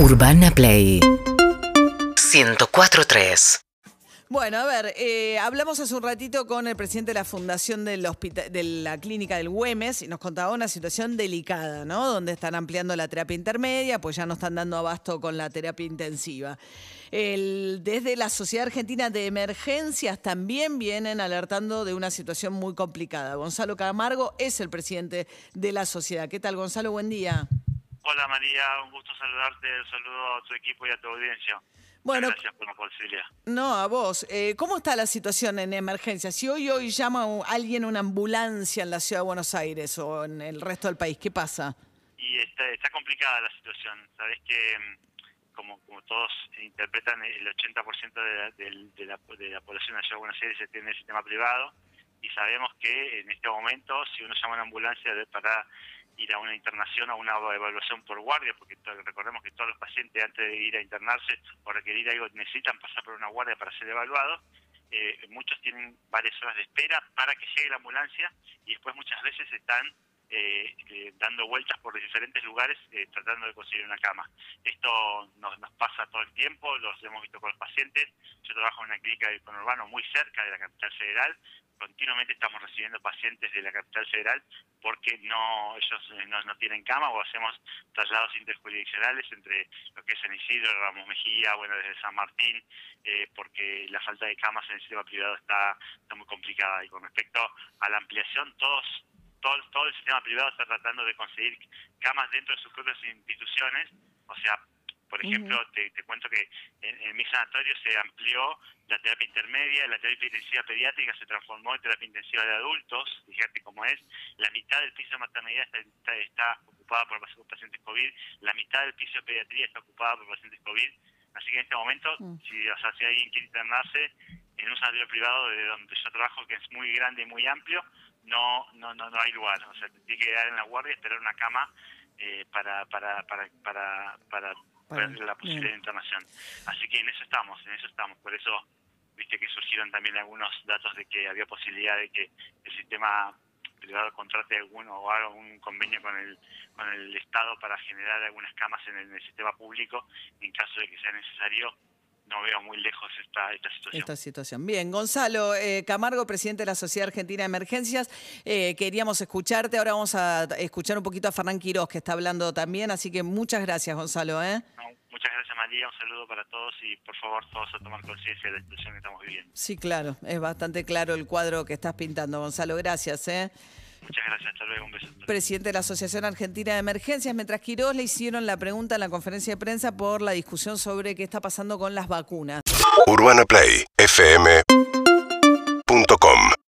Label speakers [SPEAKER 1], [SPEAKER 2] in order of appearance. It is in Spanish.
[SPEAKER 1] Urbana Play 104.3
[SPEAKER 2] Bueno, a ver, eh, hablamos hace un ratito con el presidente de la Fundación del hospita- de la Clínica del Güemes y nos contaba una situación delicada, ¿no? Donde están ampliando la terapia intermedia, pues ya no están dando abasto con la terapia intensiva. Desde la Sociedad Argentina de Emergencias también vienen alertando de una situación muy complicada. Gonzalo Camargo es el presidente de la sociedad. ¿Qué tal, Gonzalo? Buen día.
[SPEAKER 3] Hola María, un gusto saludarte, saludo a tu equipo y a tu audiencia.
[SPEAKER 2] Bueno,
[SPEAKER 3] Gracias por la posibilidad.
[SPEAKER 2] No, a vos. Eh, ¿Cómo está la situación en emergencia? Si hoy hoy llama un- alguien una ambulancia en la ciudad de Buenos Aires o en el resto del país, ¿qué pasa?
[SPEAKER 3] Y está, está complicada la situación. Sabes que, mm, como, como todos interpretan, el 80% de la, de, la, de la población de la ciudad de Buenos Aires se tiene el sistema privado y sabemos que en este momento, si uno llama a una ambulancia para ir a una internación o una evaluación por guardia, porque recordemos que todos los pacientes antes de ir a internarse o requerir algo necesitan pasar por una guardia para ser evaluados, eh, muchos tienen varias horas de espera para que llegue la ambulancia y después muchas veces están eh, eh, dando vueltas por diferentes lugares tratando de conseguir una cama. Esto nos, pasa todo el tiempo, los hemos visto con los pacientes. Yo trabajo en una clínica de conurbano muy cerca de la capital federal. Continuamente estamos recibiendo pacientes de la capital federal porque no ellos eh, no, tienen cama o hacemos traslados interjurisdiccionales entre lo que es San Isidro, Ramos Mejía, bueno, desde San Martín, eh, porque la falta de camas en el sistema privado está, está muy complicada. Y con respecto a la ampliación, todos todo, todo el sistema privado está tratando de conseguir camas dentro de sus propias instituciones. O sea, por ejemplo, te, te cuento que en, en mi sanatorio se amplió la terapia intermedia, la terapia intensiva pediátrica se transformó en terapia intensiva de adultos, fíjate cómo es, la mitad del piso de maternidad está, está, está ocupada por pacientes COVID, la mitad del piso de pediatría está ocupada por pacientes COVID, así que en este momento, si, o sea, si alguien quiere internarse en un sanatorio privado de donde yo trabajo, que es muy grande y muy amplio, no no no no hay lugar o sea te tiene que quedar en la guardia y esperar una cama eh, para, para para para para
[SPEAKER 2] Para-
[SPEAKER 3] la posibilidad
[SPEAKER 2] bien.
[SPEAKER 3] de internación así que en eso estamos en eso estamos por eso viste que surgieron también algunos datos de que había posibilidad de que el sistema privado contrate alguno o haga un convenio con el con el estado para generar algunas camas en el, en el sistema público en caso de que sea necesario no veo muy lejos esta esta situación
[SPEAKER 2] Esta situación. Bien, Gonzalo eh, Camargo, presidente de la Sociedad Argentina de Emergencias, eh, queríamos escucharte. Ahora vamos a escuchar un poquito a Fernán Quirós, que está hablando también. Así que muchas gracias, Gonzalo. ¿eh?
[SPEAKER 3] No, Muchas gracias María, un saludo para todos y por favor todos a tomar conciencia de la situación que estamos viviendo.
[SPEAKER 2] Sí, claro, es bastante claro el cuadro que estás pintando, Gonzalo. Gracias. ¿eh?
[SPEAKER 3] Muchas gracias, hasta luego, un beso.
[SPEAKER 2] presidente de la Asociación Argentina de Emergencias, mientras Quirós le hicieron la pregunta en la conferencia de prensa por la discusión sobre qué está pasando con las vacunas.
[SPEAKER 4] UrbanaPlay fm.com